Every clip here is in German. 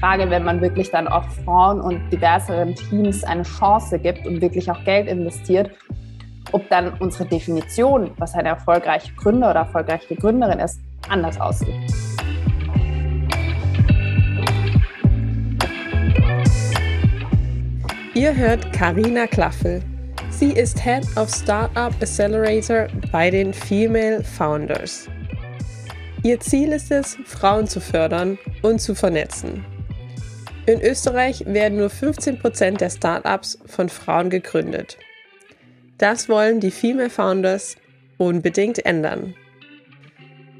Frage, wenn man wirklich dann auch Frauen und diverseren Teams eine Chance gibt und wirklich auch Geld investiert, ob dann unsere Definition, was eine erfolgreiche Gründer oder erfolgreiche Gründerin ist, anders aussieht. Ihr hört Karina Klaffel. Sie ist Head of Startup Accelerator bei den Female Founders. Ihr Ziel ist es, Frauen zu fördern und zu vernetzen. In Österreich werden nur 15% der Startups von Frauen gegründet. Das wollen die Female Founders unbedingt ändern.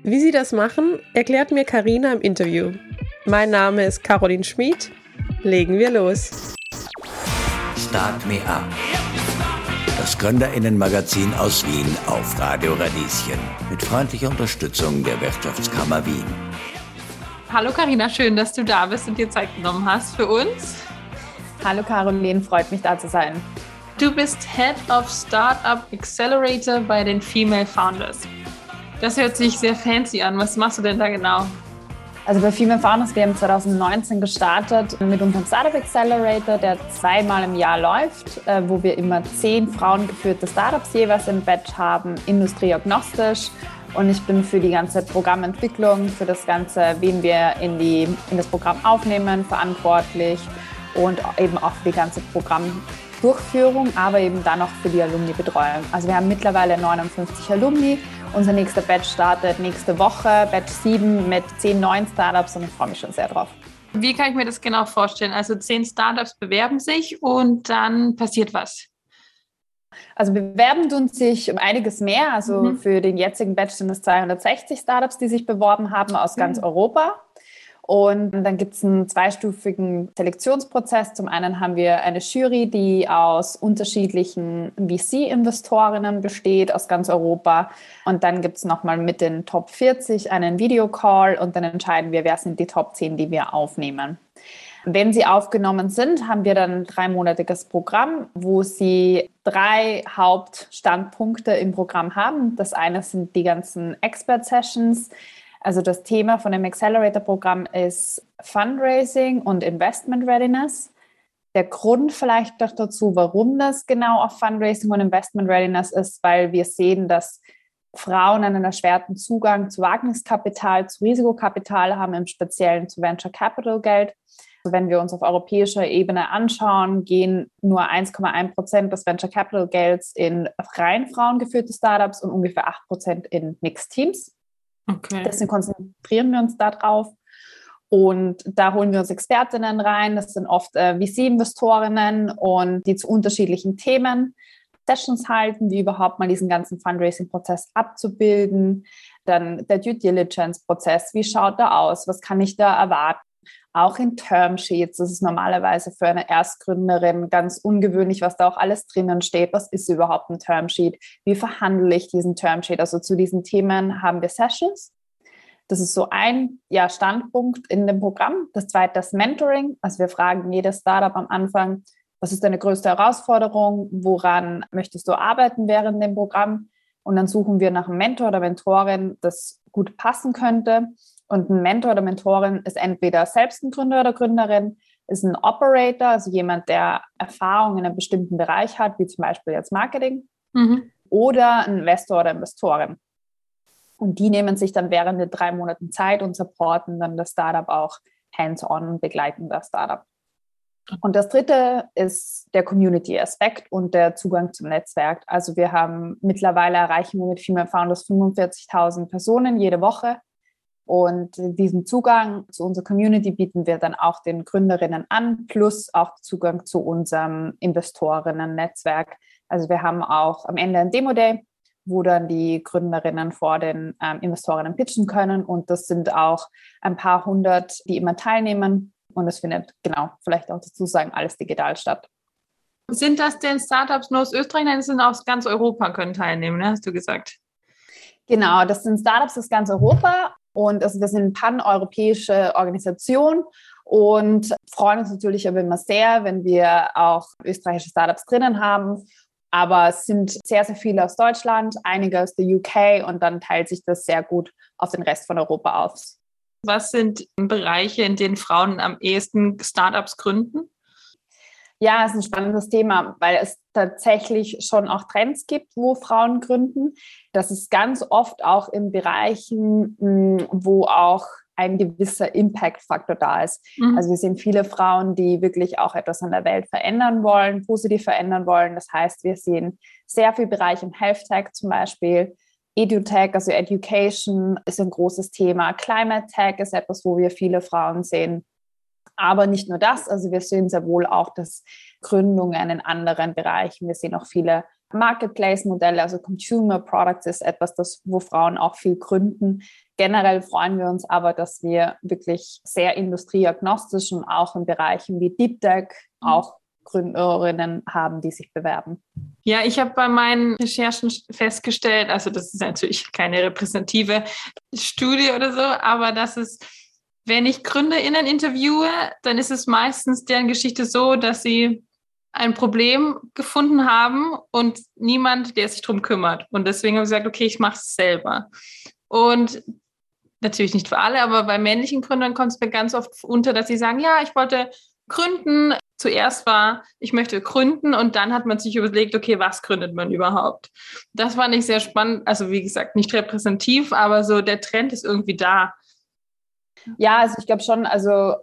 Wie sie das machen, erklärt mir Karina im Interview. Mein Name ist Caroline Schmid. Legen wir los. Start Me Up. Das Gründerinnenmagazin aus Wien auf Radio Radieschen mit freundlicher Unterstützung der Wirtschaftskammer Wien. Hallo Karina, schön, dass du da bist und dir Zeit genommen hast für uns. Hallo Caroline, freut mich da zu sein. Du bist Head of Startup Accelerator bei den Female Founders. Das hört sich sehr fancy an. Was machst du denn da genau? Also bei Female Founders, wir haben 2019 gestartet mit unserem Startup Accelerator, der zweimal im Jahr läuft, äh, wo wir immer zehn frauengeführte Startups jeweils im Batch haben, industrieagnostisch. Und ich bin für die ganze Programmentwicklung, für das Ganze, wen wir in, die, in das Programm aufnehmen, verantwortlich und eben auch für die ganze Programm Durchführung, aber eben dann auch für die Alumni-Betreuung. Also wir haben mittlerweile 59 Alumni. Unser nächster Batch startet nächste Woche, Batch 7 mit 10 neuen Startups und ich freue mich schon sehr drauf. Wie kann ich mir das genau vorstellen? Also 10 Startups bewerben sich und dann passiert was? Also bewerben tun sich um einiges mehr. Also mhm. für den jetzigen Batch sind es 260 Startups, die sich beworben haben aus ganz mhm. Europa. Und dann gibt es einen zweistufigen Selektionsprozess. Zum einen haben wir eine Jury, die aus unterschiedlichen VC-Investorinnen besteht aus ganz Europa. Und dann gibt es nochmal mit den Top 40 einen Videocall und dann entscheiden wir, wer sind die Top 10, die wir aufnehmen. Wenn sie aufgenommen sind, haben wir dann ein dreimonatiges Programm, wo sie drei Hauptstandpunkte im Programm haben. Das eine sind die ganzen Expert-Sessions also das Thema von dem Accelerator-Programm ist Fundraising und Investment Readiness. Der Grund vielleicht doch dazu, warum das genau auf Fundraising und Investment Readiness ist, weil wir sehen, dass Frauen einen erschwerten Zugang zu Wagniskapital, zu Risikokapital haben, im Speziellen zu Venture Capital Geld. Wenn wir uns auf europäischer Ebene anschauen, gehen nur 1,1 Prozent des Venture Capital Gelds in rein frauengeführte Startups und ungefähr 8 Prozent in Mixed Teams. Okay. Deswegen konzentrieren wir uns darauf. Und da holen wir uns Expertinnen rein. Das sind oft äh, VC-Investorinnen und die zu unterschiedlichen Themen Sessions halten, wie überhaupt mal diesen ganzen Fundraising-Prozess abzubilden. Dann der Due Diligence-Prozess. Wie schaut der aus? Was kann ich da erwarten? Auch in Termsheets. Das ist normalerweise für eine Erstgründerin ganz ungewöhnlich, was da auch alles drinnen steht. Was ist überhaupt ein Termsheet? Wie verhandle ich diesen Termsheet? Also zu diesen Themen haben wir Sessions. Das ist so ein ja, Standpunkt in dem Programm. Das zweite das Mentoring. Also wir fragen jedes Startup am Anfang, was ist deine größte Herausforderung? Woran möchtest du arbeiten während dem Programm? Und dann suchen wir nach einem Mentor oder Mentorin, das gut passen könnte. Und ein Mentor oder Mentorin ist entweder selbst ein Gründer oder Gründerin, ist ein Operator, also jemand, der Erfahrung in einem bestimmten Bereich hat, wie zum Beispiel jetzt Marketing, mhm. oder ein Investor oder Investorin. Und die nehmen sich dann während der drei Monaten Zeit und supporten dann das Startup auch hands-on und begleiten das Startup. Und das dritte ist der Community-Aspekt und der Zugang zum Netzwerk. Also wir haben mittlerweile erreichen wir mit Female Founders 45.000 Personen jede Woche und diesen Zugang zu unserer Community bieten wir dann auch den Gründerinnen an, plus auch Zugang zu unserem Investorinnen-Netzwerk. Also wir haben auch am Ende ein Demo-Day, wo dann die Gründerinnen vor den ähm, Investorinnen pitchen können. Und das sind auch ein paar hundert, die immer teilnehmen. Und es findet, genau, vielleicht auch dazu sagen, alles digital statt. Sind das denn Startups nur aus Österreich? Nein, sind aus ganz Europa können teilnehmen, ne? hast du gesagt. Genau, das sind Startups aus ganz Europa und also wir sind eine pan-europäische Organisation und freuen uns natürlich aber immer sehr, wenn wir auch österreichische Startups drinnen haben. Aber es sind sehr, sehr viele aus Deutschland, einige aus der UK und dann teilt sich das sehr gut auf den Rest von Europa aus. Was sind Bereiche, in denen Frauen am ehesten Startups gründen? Ja, es ist ein spannendes Thema, weil es tatsächlich schon auch Trends gibt, wo Frauen gründen. Das ist ganz oft auch in Bereichen, hm, wo auch ein gewisser Impact-Faktor da ist. Mhm. Also wir sehen viele Frauen, die wirklich auch etwas an der Welt verändern wollen, positiv verändern wollen. Das heißt, wir sehen sehr viel Bereich im Health Tech zum Beispiel. EduTech, also Education, ist ein großes Thema. Climate Tech ist etwas, wo wir viele Frauen sehen. Aber nicht nur das, also wir sehen sehr wohl auch, dass Gründungen in anderen Bereichen, wir sehen auch viele Marketplace-Modelle, also Consumer Products ist etwas, das, wo Frauen auch viel gründen. Generell freuen wir uns aber, dass wir wirklich sehr industrieagnostisch und auch in Bereichen wie Deep Tech auch Gründerinnen haben, die sich bewerben. Ja, ich habe bei meinen Recherchen festgestellt, also das ist natürlich keine repräsentative Studie oder so, aber dass es wenn ich GründerInnen interviewe, dann ist es meistens deren Geschichte so, dass sie ein Problem gefunden haben und niemand, der sich darum kümmert. Und deswegen haben sie gesagt, okay, ich mache es selber. Und natürlich nicht für alle, aber bei männlichen Gründern kommt es mir ganz oft unter, dass sie sagen, ja, ich wollte gründen. Zuerst war, ich möchte gründen und dann hat man sich überlegt, okay, was gründet man überhaupt? Das fand ich sehr spannend. Also wie gesagt, nicht repräsentativ, aber so der Trend ist irgendwie da. Ja, also ich glaube schon, also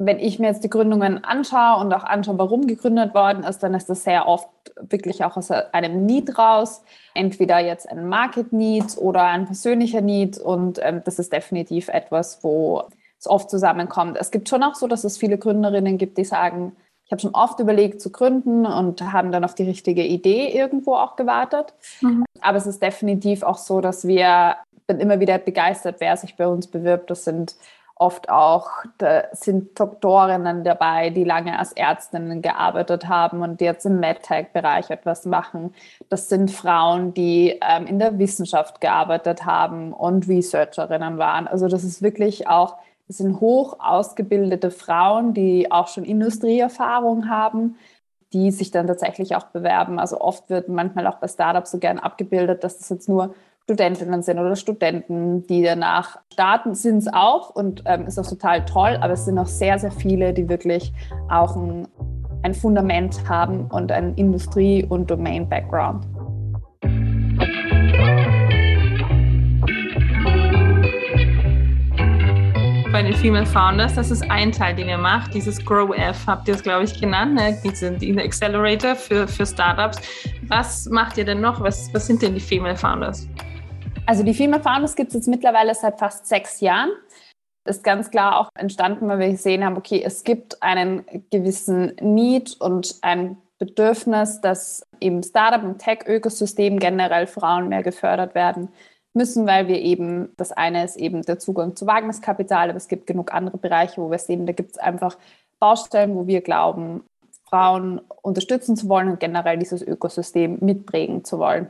wenn ich mir jetzt die Gründungen anschaue und auch anschaue, warum gegründet worden ist, dann ist das sehr oft wirklich auch aus einem Need raus. Entweder jetzt ein Market Need oder ein persönlicher Need. Und ähm, das ist definitiv etwas, wo es oft zusammenkommt. Es gibt schon auch so, dass es viele Gründerinnen gibt, die sagen, ich habe schon oft überlegt zu gründen und haben dann auf die richtige Idee irgendwo auch gewartet. Mhm. Aber es ist definitiv auch so, dass wir bin immer wieder begeistert, wer sich bei uns bewirbt. Das sind oft auch da sind Doktorinnen dabei, die lange als Ärztinnen gearbeitet haben und jetzt im MedTech-Bereich etwas machen. Das sind Frauen, die ähm, in der Wissenschaft gearbeitet haben und Researcherinnen waren. Also das ist wirklich auch, das sind hoch ausgebildete Frauen, die auch schon Industrieerfahrung haben, die sich dann tatsächlich auch bewerben. Also oft wird manchmal auch bei Startups so gern abgebildet, dass das jetzt nur Studentinnen sind oder Studenten, die danach starten, sind es auch und ähm, ist auch total toll, aber es sind auch sehr, sehr viele, die wirklich auch ein, ein Fundament haben und ein Industrie- und Domain-Background. bei den Female Founders, das ist ein Teil, den ihr macht, dieses Grow F, habt ihr es, glaube ich, genannt, ne? diese, diese Accelerator für, für Startups. Was macht ihr denn noch? Was, was sind denn die Female Founders? Also die Female Founders gibt es jetzt mittlerweile seit fast sechs Jahren. Ist ganz klar auch entstanden, weil wir gesehen haben, okay, es gibt einen gewissen Need und ein Bedürfnis, dass im Startup- und Tech-Ökosystem generell Frauen mehr gefördert werden müssen, weil wir eben, das eine ist eben der Zugang zu Wagniskapital, aber es gibt genug andere Bereiche, wo wir sehen, da gibt es einfach Baustellen, wo wir glauben, Frauen unterstützen zu wollen und generell dieses Ökosystem mitprägen zu wollen.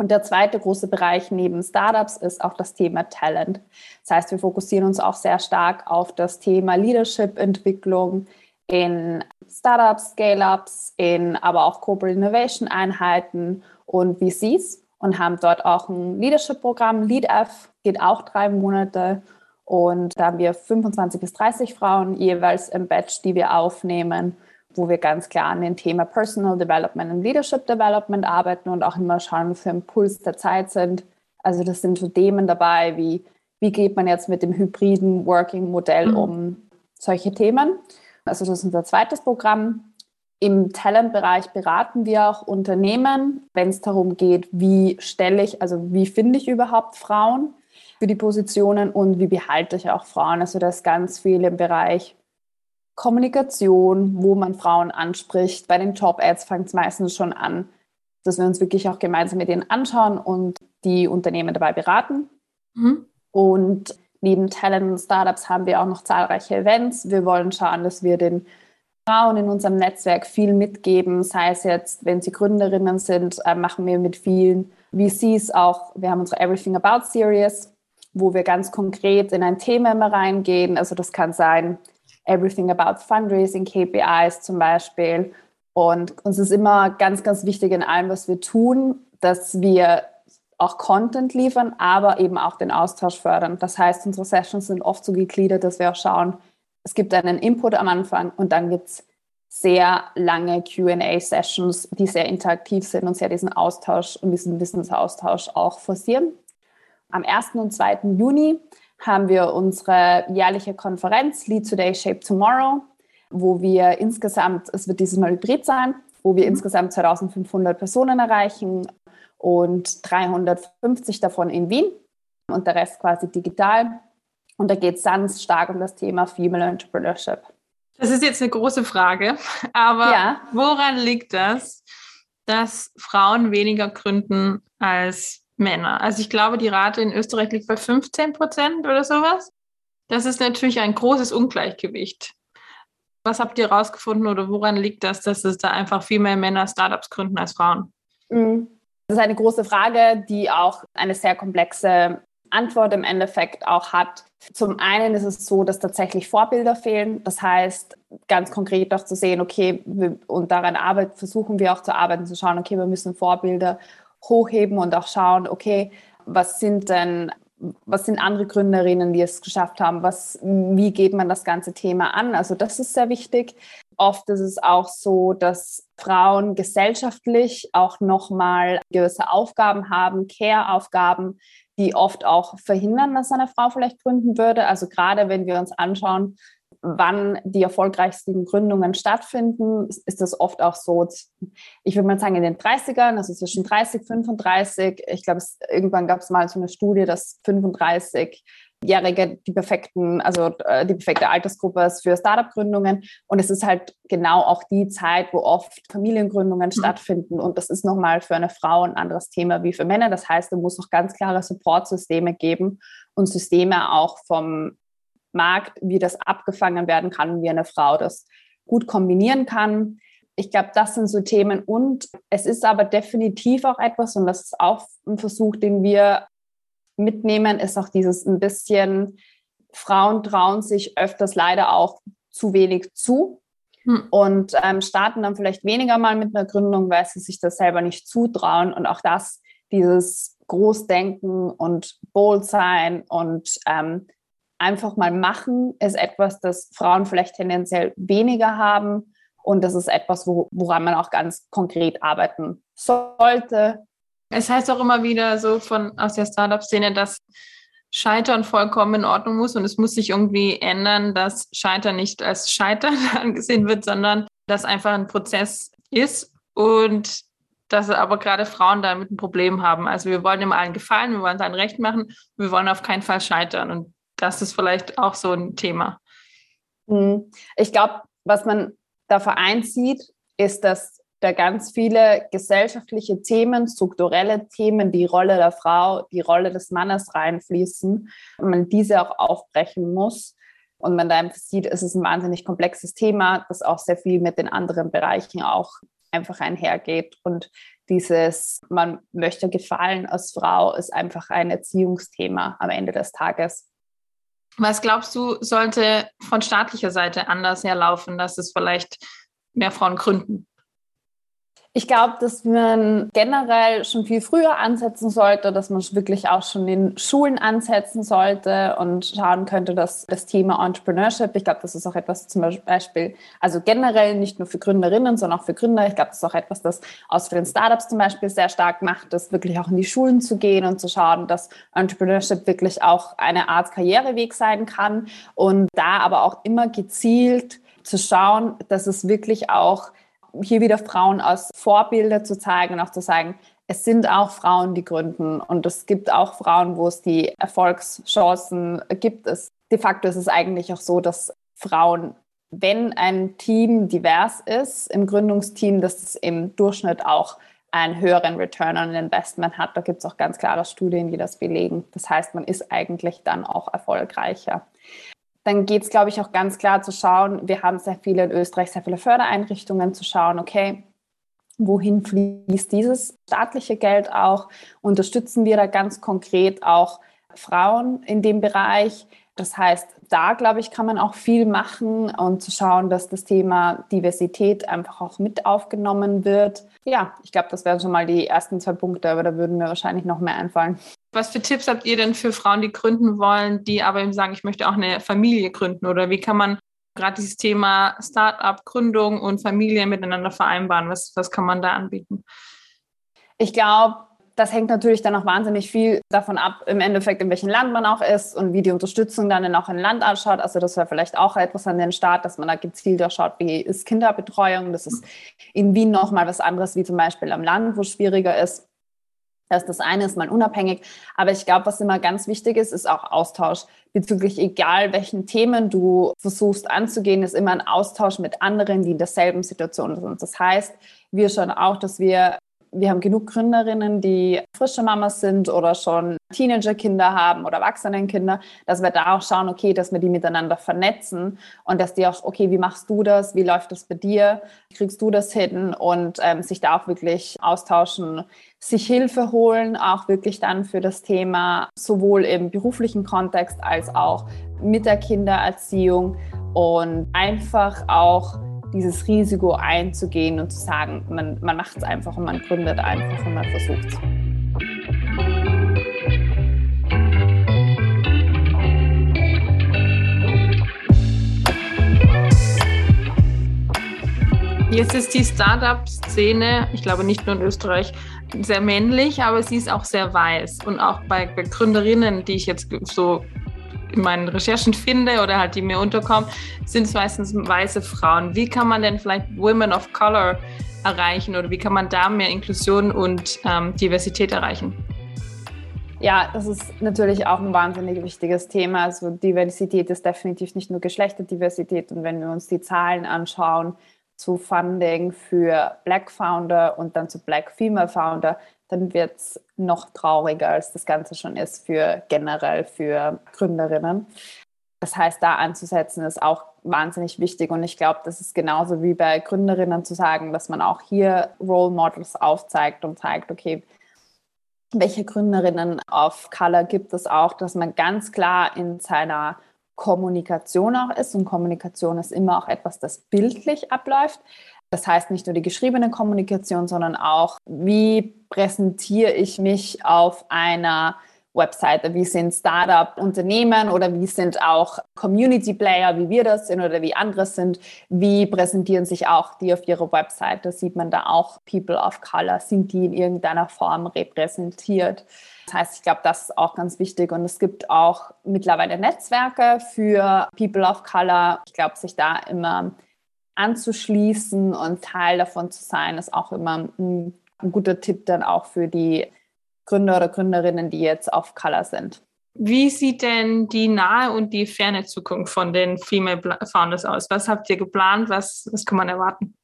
Und der zweite große Bereich neben Startups ist auch das Thema Talent. Das heißt, wir fokussieren uns auch sehr stark auf das Thema Leadership-Entwicklung in Startups, Scale-Ups, in aber auch Corporate Innovation-Einheiten und VCs und haben dort auch ein Leadership-Programm. LeadF geht auch drei Monate und da haben wir 25 bis 30 Frauen jeweils im Batch, die wir aufnehmen wo wir ganz klar an dem Thema Personal Development und Leadership Development arbeiten und auch immer schauen, was wir im Puls der Zeit sind. Also das sind so Themen dabei, wie wie geht man jetzt mit dem hybriden Working-Modell mhm. um solche Themen. Also das ist unser zweites Programm. Im Talent-Bereich beraten wir auch Unternehmen, wenn es darum geht, wie stelle ich, also wie finde ich überhaupt Frauen für die Positionen und wie behalte ich auch Frauen. Also das ist ganz viel im Bereich Kommunikation, wo man Frauen anspricht. Bei den Job-Ads fängt es meistens schon an, dass wir uns wirklich auch gemeinsam mit denen anschauen und die Unternehmen dabei beraten. Mhm. Und neben Talent und Startups haben wir auch noch zahlreiche Events. Wir wollen schauen, dass wir den Frauen in unserem Netzwerk viel mitgeben, sei es jetzt, wenn sie Gründerinnen sind, äh, machen wir mit vielen VCs auch, wir haben unsere Everything About Series, wo wir ganz konkret in ein Thema immer reingehen. Also das kann sein, Everything About Fundraising, KPIs zum Beispiel. Und uns ist immer ganz, ganz wichtig in allem, was wir tun, dass wir auch Content liefern, aber eben auch den Austausch fördern. Das heißt, unsere Sessions sind oft so gegliedert, dass wir auch schauen, es gibt einen Input am Anfang und dann gibt es sehr lange QA-Sessions, die sehr interaktiv sind und sehr diesen Austausch und diesen Wissensaustausch auch forcieren. Am 1. und 2. Juni haben wir unsere jährliche Konferenz Lead Today, Shape Tomorrow, wo wir insgesamt, es wird dieses Mal hybrid sein, wo wir mhm. insgesamt 2500 Personen erreichen und 350 davon in Wien und der Rest quasi digital. Und da geht es ganz stark um das Thema Female Entrepreneurship. Das ist jetzt eine große Frage, aber ja. woran liegt das, dass Frauen weniger gründen als Männer? Also ich glaube, die Rate in Österreich liegt bei 15 Prozent oder sowas. Das ist natürlich ein großes Ungleichgewicht. Was habt ihr herausgefunden oder woran liegt das, dass es da einfach viel mehr Männer Startups gründen als Frauen? Mhm. Das ist eine große Frage, die auch eine sehr komplexe Antwort im Endeffekt auch hat. Zum einen ist es so, dass tatsächlich Vorbilder fehlen. Das heißt, ganz konkret auch zu sehen, okay, und daran arbeiten, versuchen wir auch zu arbeiten, zu schauen, okay, wir müssen Vorbilder hochheben und auch schauen, okay, was sind denn, was sind andere Gründerinnen, die es geschafft haben? Was, wie geht man das ganze Thema an? Also das ist sehr wichtig. Oft ist es auch so, dass Frauen gesellschaftlich auch nochmal gewisse Aufgaben haben, Care-Aufgaben, die oft auch verhindern, dass eine Frau vielleicht gründen würde. Also gerade wenn wir uns anschauen, wann die erfolgreichsten Gründungen stattfinden, ist das oft auch so, ich würde mal sagen in den 30ern, also zwischen 30, 35. Ich glaube, irgendwann gab es mal so eine Studie, dass 35 Jährige die perfekten, also äh, die perfekte Altersgruppe ist für Startup-Gründungen. Und es ist halt genau auch die Zeit, wo oft Familiengründungen mhm. stattfinden. Und das ist nochmal für eine Frau ein anderes Thema wie für Männer. Das heißt, es muss auch ganz klare Supportsysteme geben und Systeme auch vom Markt, wie das abgefangen werden kann, wie eine Frau das gut kombinieren kann. Ich glaube, das sind so Themen. Und es ist aber definitiv auch etwas, und das ist auch ein Versuch, den wir mitnehmen, ist auch dieses ein bisschen, Frauen trauen sich öfters leider auch zu wenig zu hm. und ähm, starten dann vielleicht weniger mal mit einer Gründung, weil sie sich das selber nicht zutrauen. Und auch das, dieses Großdenken und bold sein und ähm, einfach mal machen, ist etwas, das Frauen vielleicht tendenziell weniger haben. Und das ist etwas, wo, woran man auch ganz konkret arbeiten sollte, es heißt auch immer wieder so von aus der Startup-Szene, dass Scheitern vollkommen in Ordnung muss und es muss sich irgendwie ändern, dass Scheitern nicht als Scheitern angesehen wird, sondern dass einfach ein Prozess ist und dass aber gerade Frauen damit ein Problem haben. Also wir wollen immer allen gefallen, wir wollen sein Recht machen, wir wollen auf keinen Fall scheitern und das ist vielleicht auch so ein Thema. Hm. Ich glaube, was man da vereint sieht, ist, dass da ganz viele gesellschaftliche Themen, strukturelle Themen, die Rolle der Frau, die Rolle des Mannes reinfließen und man diese auch aufbrechen muss. Und man da sieht, es ist ein wahnsinnig komplexes Thema, das auch sehr viel mit den anderen Bereichen auch einfach einhergeht. Und dieses, man möchte gefallen als Frau, ist einfach ein Erziehungsthema am Ende des Tages. Was glaubst du, sollte von staatlicher Seite anders herlaufen, dass es vielleicht mehr Frauen gründen? Ich glaube, dass man generell schon viel früher ansetzen sollte, dass man wirklich auch schon in Schulen ansetzen sollte und schauen könnte, dass das Thema Entrepreneurship, ich glaube, das ist auch etwas zum Beispiel, also generell nicht nur für Gründerinnen, sondern auch für Gründer. Ich glaube, das ist auch etwas, das aus den Startups zum Beispiel sehr stark macht, das wirklich auch in die Schulen zu gehen und zu schauen, dass Entrepreneurship wirklich auch eine Art Karriereweg sein kann und da aber auch immer gezielt zu schauen, dass es wirklich auch hier wieder Frauen als Vorbilder zu zeigen und auch zu sagen, es sind auch Frauen, die gründen und es gibt auch Frauen, wo es die Erfolgschancen gibt. Es, de facto ist es eigentlich auch so, dass Frauen, wenn ein Team divers ist im Gründungsteam, dass es im Durchschnitt auch einen höheren Return on Investment hat. Da gibt es auch ganz klare Studien, die das belegen. Das heißt, man ist eigentlich dann auch erfolgreicher dann geht es, glaube ich, auch ganz klar zu schauen, wir haben sehr viele in Österreich, sehr viele Fördereinrichtungen, zu schauen, okay, wohin fließt dieses staatliche Geld auch? Unterstützen wir da ganz konkret auch Frauen in dem Bereich, Das heißt, da glaube ich, kann man auch viel machen und zu schauen, dass das Thema Diversität einfach auch mit aufgenommen wird. Ja, ich glaube, das wären schon mal die ersten zwei Punkte, aber da würden mir wahrscheinlich noch mehr einfallen. Was für Tipps habt ihr denn für Frauen, die gründen wollen, die aber eben sagen, ich möchte auch eine Familie gründen? Oder wie kann man gerade dieses Thema Startup, Gründung und Familie miteinander vereinbaren? Was, was kann man da anbieten? Ich glaube, das hängt natürlich dann auch wahnsinnig viel davon ab, im Endeffekt, in welchem Land man auch ist und wie die Unterstützung dann auch in Land ausschaut. Also das wäre vielleicht auch etwas an den Start, dass man da gezielt schaut, wie ist Kinderbetreuung. Das ist in Wien nochmal was anderes, wie zum Beispiel am Land, wo es schwieriger ist. Das, das eine ist mal unabhängig. Aber ich glaube, was immer ganz wichtig ist, ist auch Austausch. Bezüglich egal welchen Themen du versuchst anzugehen, ist immer ein Austausch mit anderen, die in derselben Situation sind. Das heißt, wir schauen auch, dass wir wir haben genug Gründerinnen, die frische Mamas sind oder schon Teenagerkinder haben oder Erwachsenenkinder, dass wir da auch schauen, okay, dass wir die miteinander vernetzen und dass die auch, okay, wie machst du das? Wie läuft das bei dir? Kriegst du das hin? Und ähm, sich da auch wirklich austauschen, sich Hilfe holen, auch wirklich dann für das Thema sowohl im beruflichen Kontext als auch mit der Kindererziehung und einfach auch dieses Risiko einzugehen und zu sagen, man, man macht es einfach und man gründet einfach und man versucht es. Jetzt ist die Startup-Szene, ich glaube nicht nur in Österreich, sehr männlich, aber sie ist auch sehr weiß. Und auch bei, bei Gründerinnen, die ich jetzt so in meinen Recherchen finde oder halt die mir unterkommen, sind es meistens weiße Frauen. Wie kann man denn vielleicht Women of Color erreichen oder wie kann man da mehr Inklusion und ähm, Diversität erreichen? Ja, das ist natürlich auch ein wahnsinnig wichtiges Thema. Also Diversität ist definitiv nicht nur Geschlechterdiversität. Und wenn wir uns die Zahlen anschauen zu Funding für Black Founder und dann zu Black Female Founder, dann wird es noch trauriger, als das Ganze schon ist für generell für Gründerinnen. Das heißt, da anzusetzen ist auch wahnsinnig wichtig. Und ich glaube, das ist genauso wie bei Gründerinnen zu sagen, dass man auch hier Role Models aufzeigt und zeigt, okay, welche Gründerinnen auf Color gibt es auch, dass man ganz klar in seiner Kommunikation auch ist. Und Kommunikation ist immer auch etwas, das bildlich abläuft. Das heißt nicht nur die geschriebene Kommunikation, sondern auch, wie präsentiere ich mich auf einer Webseite, wie sind Startup-Unternehmen oder wie sind auch Community-Player, wie wir das sind oder wie andere sind, wie präsentieren sich auch die auf ihrer Webseite, sieht man da auch. People of Color, sind die in irgendeiner Form repräsentiert. Das heißt, ich glaube, das ist auch ganz wichtig. Und es gibt auch mittlerweile Netzwerke für People of Color. Ich glaube, sich da immer anzuschließen und Teil davon zu sein, ist auch immer ein, ein guter Tipp dann auch für die Gründer oder Gründerinnen, die jetzt auf Color sind. Wie sieht denn die nahe und die ferne Zukunft von den Female Founders aus? Was habt ihr geplant? Was, was kann man erwarten?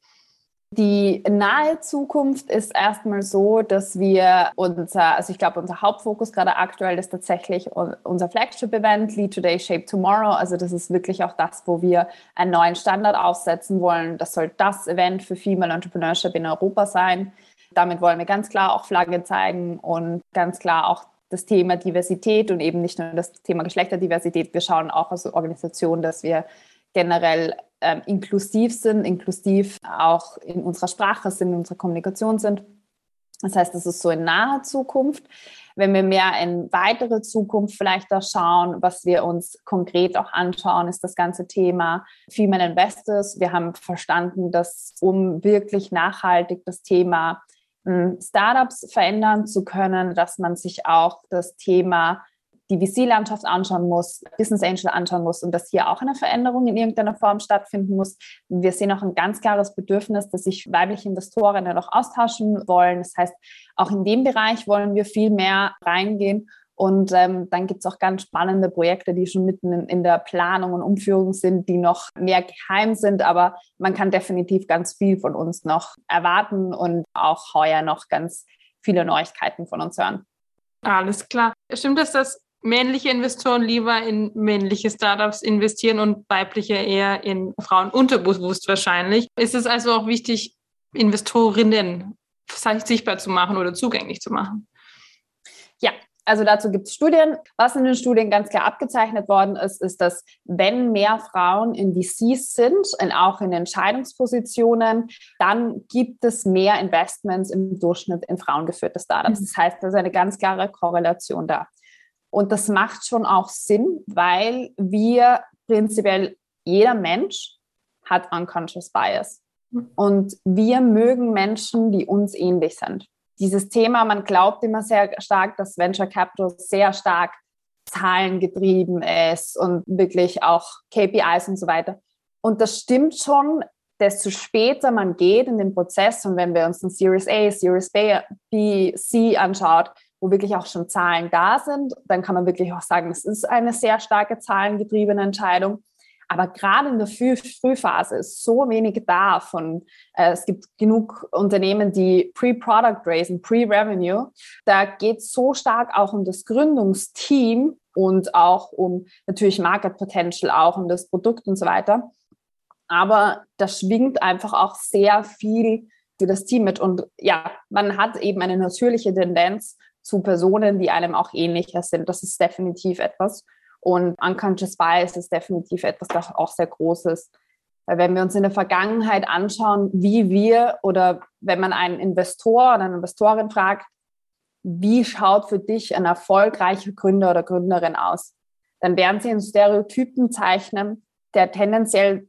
Die nahe Zukunft ist erstmal so, dass wir unser, also ich glaube, unser Hauptfokus gerade aktuell ist tatsächlich unser Flagship-Event, Lead Today, Shape Tomorrow. Also das ist wirklich auch das, wo wir einen neuen Standard aufsetzen wollen. Das soll das Event für Female Entrepreneurship in Europa sein. Damit wollen wir ganz klar auch Flagge zeigen und ganz klar auch das Thema Diversität und eben nicht nur das Thema Geschlechterdiversität. Wir schauen auch als Organisation, dass wir generell ähm, inklusiv sind, inklusiv auch in unserer Sprache sind, in unserer Kommunikation sind. Das heißt, das ist so in naher Zukunft. Wenn wir mehr in weitere Zukunft vielleicht auch schauen, was wir uns konkret auch anschauen, ist das ganze Thema Female Investors. Wir haben verstanden, dass um wirklich nachhaltig das Thema Startups verändern zu können, dass man sich auch das Thema die VC-Landschaft anschauen muss, Business Angel anschauen muss und dass hier auch eine Veränderung in irgendeiner Form stattfinden muss. Wir sehen auch ein ganz klares Bedürfnis, dass sich weibliche Investorinnen noch austauschen wollen. Das heißt, auch in dem Bereich wollen wir viel mehr reingehen. Und ähm, dann gibt es auch ganz spannende Projekte, die schon mitten in, in, der Planung und Umführung sind, die noch mehr geheim sind. Aber man kann definitiv ganz viel von uns noch erwarten und auch heuer noch ganz viele Neuigkeiten von uns hören. Alles klar. Stimmt es, dass männliche Investoren lieber in männliche Startups investieren und weibliche eher in Frauen unterbewusst wahrscheinlich. Ist es also auch wichtig, Investorinnen sichtbar zu machen oder zugänglich zu machen? Ja, Also dazu gibt es Studien. Was in den Studien ganz klar abgezeichnet worden ist, ist, dass wenn mehr Frauen in VCs sind und auch in Entscheidungspositionen, dann gibt es mehr Investments im Durchschnitt in frauengeführte Startups. Das heißt, da ist eine ganz klare Korrelation da. Und das macht schon auch Sinn, weil wir prinzipiell, jeder Mensch hat unconscious bias. Und wir mögen Menschen, die uns ähnlich sind dieses Thema, man glaubt immer sehr stark, dass Venture Capital sehr stark zahlengetrieben ist und wirklich auch KPIs und so weiter. Und das stimmt schon, desto später man geht in den Prozess und wenn wir uns ein Series A, Series B, C anschaut, wo wirklich auch schon Zahlen da sind, dann kann man wirklich auch sagen, es ist eine sehr starke zahlengetriebene Entscheidung. Aber gerade in der Früh Frühphase ist so wenig da von, äh, es gibt genug Unternehmen, die Pre-Product raisen, Pre-Revenue. Da geht es so stark auch um das Gründungsteam und auch um natürlich Market Potential, auch um das Produkt und so weiter. Aber da schwingt einfach auch sehr viel für das Team mit. Und ja, man hat eben eine natürliche Tendenz zu Personen, die einem auch ähnlicher sind. Das ist definitiv etwas. Und Unconscious Bias ist definitiv etwas, das auch sehr groß ist. Weil wenn wir uns in der Vergangenheit anschauen, wie wir oder wenn man einen Investor oder eine Investorin fragt, wie schaut für dich ein erfolgreicher Gründer oder Gründerin aus, dann werden sie einen Stereotypen zeichnen, der tendenziell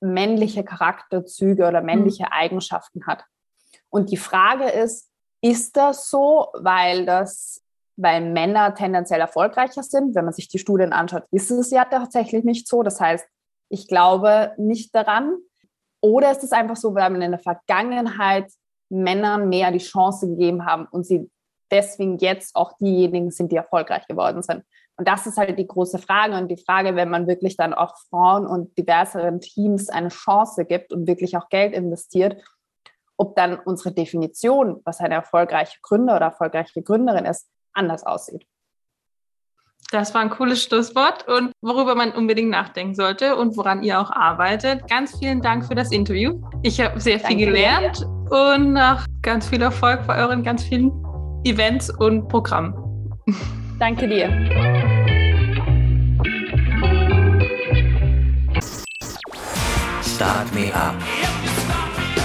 männliche Charakterzüge oder männliche mhm. Eigenschaften hat. Und die Frage ist, ist das so, weil das weil Männer tendenziell erfolgreicher sind. Wenn man sich die Studien anschaut, ist es ja tatsächlich nicht so. Das heißt, ich glaube nicht daran. Oder ist es einfach so, weil man in der Vergangenheit Männern mehr die Chance gegeben haben und sie deswegen jetzt auch diejenigen sind, die erfolgreich geworden sind. Und das ist halt die große Frage. Und die Frage, wenn man wirklich dann auch Frauen und diverseren Teams eine Chance gibt und wirklich auch Geld investiert, ob dann unsere Definition, was eine erfolgreiche Gründer oder erfolgreiche Gründerin ist, anders aussieht. Das war ein cooles Schlusswort und worüber man unbedingt nachdenken sollte und woran ihr auch arbeitet. Ganz vielen Dank für das Interview. Ich habe sehr viel Danke gelernt dir. und noch ganz viel Erfolg bei euren ganz vielen Events und Programmen. Danke dir. Start Me Up